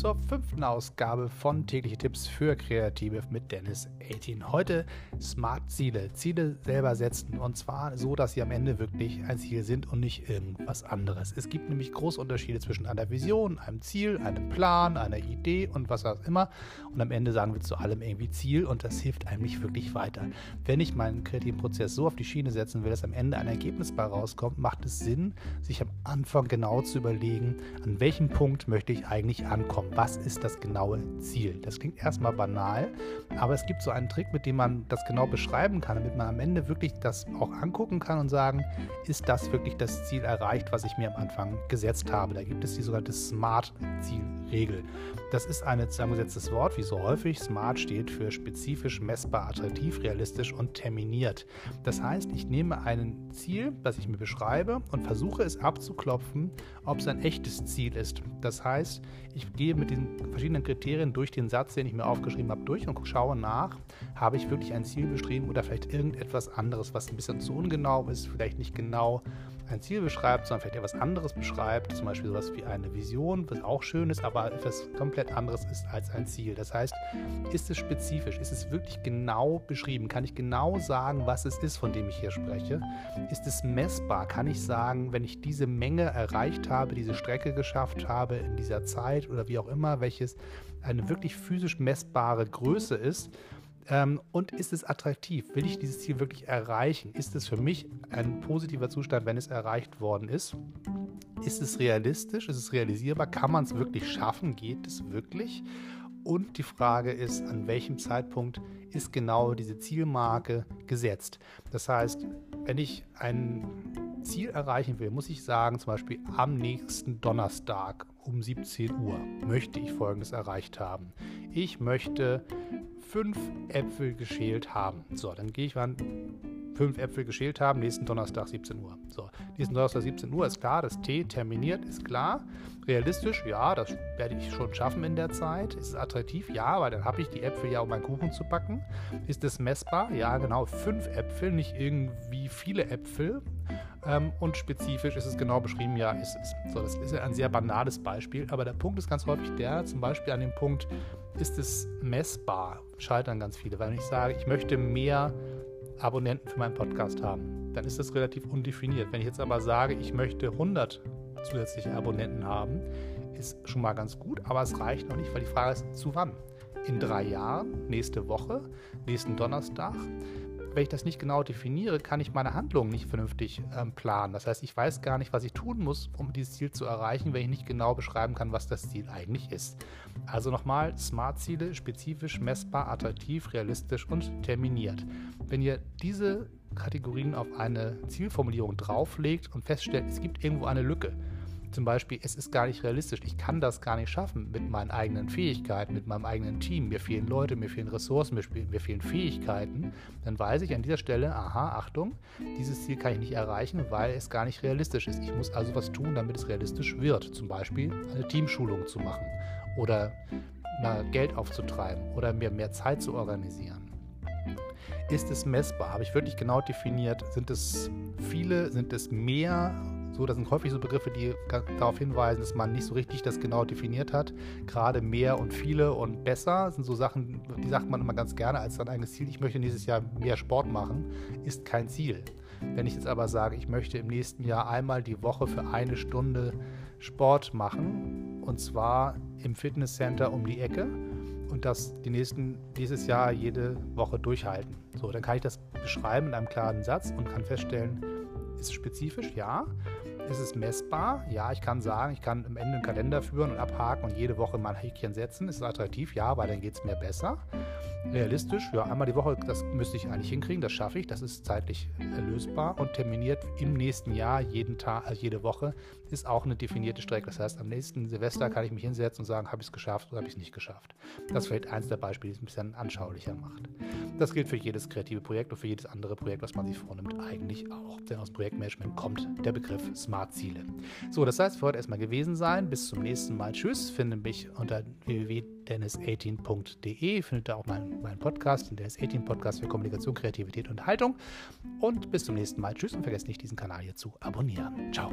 zur fünften Ausgabe von Tägliche Tipps für Kreative mit Dennis 18. Heute Smart Ziele. Ziele selber setzen und zwar so, dass sie am Ende wirklich ein Ziel sind und nicht irgendwas anderes. Es gibt nämlich große Unterschiede zwischen einer Vision, einem Ziel, einem Plan, einer Idee und was auch immer. Und am Ende sagen wir zu allem irgendwie Ziel und das hilft einem nicht wirklich weiter. Wenn ich meinen kreativen Prozess so auf die Schiene setzen will, dass am Ende ein Ergebnis bei rauskommt, macht es Sinn, sich am Anfang genau zu überlegen, an welchem Punkt möchte ich eigentlich ankommen. Was ist das genaue Ziel? Das klingt erstmal banal, aber es gibt so einen Trick, mit dem man das genau beschreiben kann, damit man am Ende wirklich das auch angucken kann und sagen, ist das wirklich das Ziel erreicht, was ich mir am Anfang gesetzt habe? Da gibt es die sogenannte Smart-Zielregel. Das ist ein zusammengesetztes Wort, wie so häufig. Smart steht für spezifisch, messbar, attraktiv, realistisch und terminiert. Das heißt, ich nehme ein Ziel, das ich mir beschreibe und versuche es abzuklopfen, ob es ein echtes Ziel ist. Das heißt, ich gehe mit den verschiedenen Kriterien durch den Satz, den ich mir aufgeschrieben habe, durch und schaue nach, habe ich wirklich ein Ziel beschrieben oder vielleicht irgendetwas anderes, was ein bisschen zu ungenau ist, vielleicht nicht genau ein Ziel beschreibt, sondern vielleicht etwas anderes beschreibt, zum Beispiel sowas wie eine Vision, was auch schön ist, aber etwas komplett anderes ist als ein Ziel. Das heißt, ist es spezifisch, ist es wirklich genau beschrieben, kann ich genau sagen, was es ist, von dem ich hier spreche? Ist es messbar, kann ich sagen, wenn ich diese Menge erreicht habe, diese Strecke geschafft habe in dieser Zeit oder wie auch immer, welches eine wirklich physisch messbare Größe ist, ähm, und ist es attraktiv? Will ich dieses Ziel wirklich erreichen? Ist es für mich ein positiver Zustand, wenn es erreicht worden ist? Ist es realistisch? Ist es realisierbar? Kann man es wirklich schaffen? Geht es wirklich? Und die Frage ist, an welchem Zeitpunkt ist genau diese Zielmarke gesetzt? Das heißt, wenn ich ein Ziel erreichen will, muss ich sagen, zum Beispiel am nächsten Donnerstag um 17 Uhr möchte ich Folgendes erreicht haben. Ich möchte fünf Äpfel geschält haben. So, dann gehe ich mal fünf Äpfel geschält haben, nächsten Donnerstag 17 Uhr. So, nächsten Donnerstag 17 Uhr ist klar, das T terminiert, ist klar. Realistisch, ja, das werde ich schon schaffen in der Zeit. Ist es attraktiv? Ja, weil dann habe ich die Äpfel ja, um meinen Kuchen zu backen. Ist es messbar? Ja, genau, fünf Äpfel, nicht irgendwie viele Äpfel. Ähm, und spezifisch ist es genau beschrieben, ja, ist es. So, das ist ja ein sehr banales Beispiel, aber der Punkt ist ganz häufig der, zum Beispiel an dem Punkt, ist es messbar? Scheitern ganz viele, weil ich sage, ich möchte mehr Abonnenten für meinen Podcast haben, dann ist das relativ undefiniert. Wenn ich jetzt aber sage, ich möchte 100 zusätzliche Abonnenten haben, ist schon mal ganz gut, aber es reicht noch nicht, weil die Frage ist, zu wann? In drei Jahren, nächste Woche, nächsten Donnerstag, wenn ich das nicht genau definiere, kann ich meine Handlungen nicht vernünftig ähm, planen. Das heißt, ich weiß gar nicht, was ich tun muss, um dieses Ziel zu erreichen, wenn ich nicht genau beschreiben kann, was das Ziel eigentlich ist. Also nochmal, Smart-Ziele, spezifisch, messbar, attraktiv, realistisch und terminiert. Wenn ihr diese Kategorien auf eine Zielformulierung drauflegt und feststellt, es gibt irgendwo eine Lücke, zum Beispiel, es ist gar nicht realistisch, ich kann das gar nicht schaffen mit meinen eigenen Fähigkeiten, mit meinem eigenen Team, mir fehlen Leute, mir fehlen Ressourcen, mir, fehlen Fähigkeiten, dann weiß ich an dieser Stelle, aha, Achtung, dieses Ziel kann ich nicht erreichen, weil es gar nicht realistisch ist. Ich muss also was tun, damit es realistisch wird. Zum Beispiel eine Teamschulung zu machen oder mal Geld aufzutreiben oder mir mehr Zeit zu organisieren. Ist es messbar? Habe ich wirklich genau definiert? Sind es viele? Sind es mehr? So, das sind häufig so Begriffe, die darauf hinweisen, dass man nicht so richtig das genau definiert hat. Gerade mehr und viele und besser sind so Sachen, die sagt man immer ganz gerne als sein eigenes Ziel. Ich möchte nächstes Jahr mehr Sport machen, ist kein Ziel. Wenn ich jetzt aber sage, ich möchte im nächsten Jahr einmal die Woche für eine Stunde Sport machen, und zwar im Fitnesscenter um die Ecke und das die nächsten, dieses Jahr jede Woche durchhalten. So, dann kann ich das beschreiben in einem klaren Satz und kann feststellen, ist es spezifisch? Ja. Ist es messbar? Ja, ich kann sagen, ich kann am Ende einen Kalender führen und abhaken und jede Woche mal ein Häkchen setzen. Ist es attraktiv? Ja, weil dann geht es mir besser. Realistisch? Ja, einmal die Woche, das müsste ich eigentlich hinkriegen, das schaffe ich, das ist zeitlich lösbar und terminiert im nächsten Jahr, jeden Tag, also jede Woche, ist auch eine definierte Strecke. Das heißt, am nächsten Silvester kann ich mich hinsetzen und sagen, habe ich es geschafft oder habe ich es nicht geschafft. Das ist vielleicht eins der Beispiele, die es ein bisschen anschaulicher macht. Das gilt für jedes kreative Projekt und für jedes andere Projekt, was man sich vornimmt, eigentlich auch. Denn aus Projektmanagement kommt der Begriff Smart Ziele. So, das heißt für heute erstmal gewesen sein. Bis zum nächsten Mal. Tschüss. Finde mich unter www.dennis18.de. Findet da auch meinen, meinen Podcast, den Dennis18 Podcast für Kommunikation, Kreativität und Haltung. Und bis zum nächsten Mal. Tschüss und vergesst nicht, diesen Kanal hier zu abonnieren. Ciao.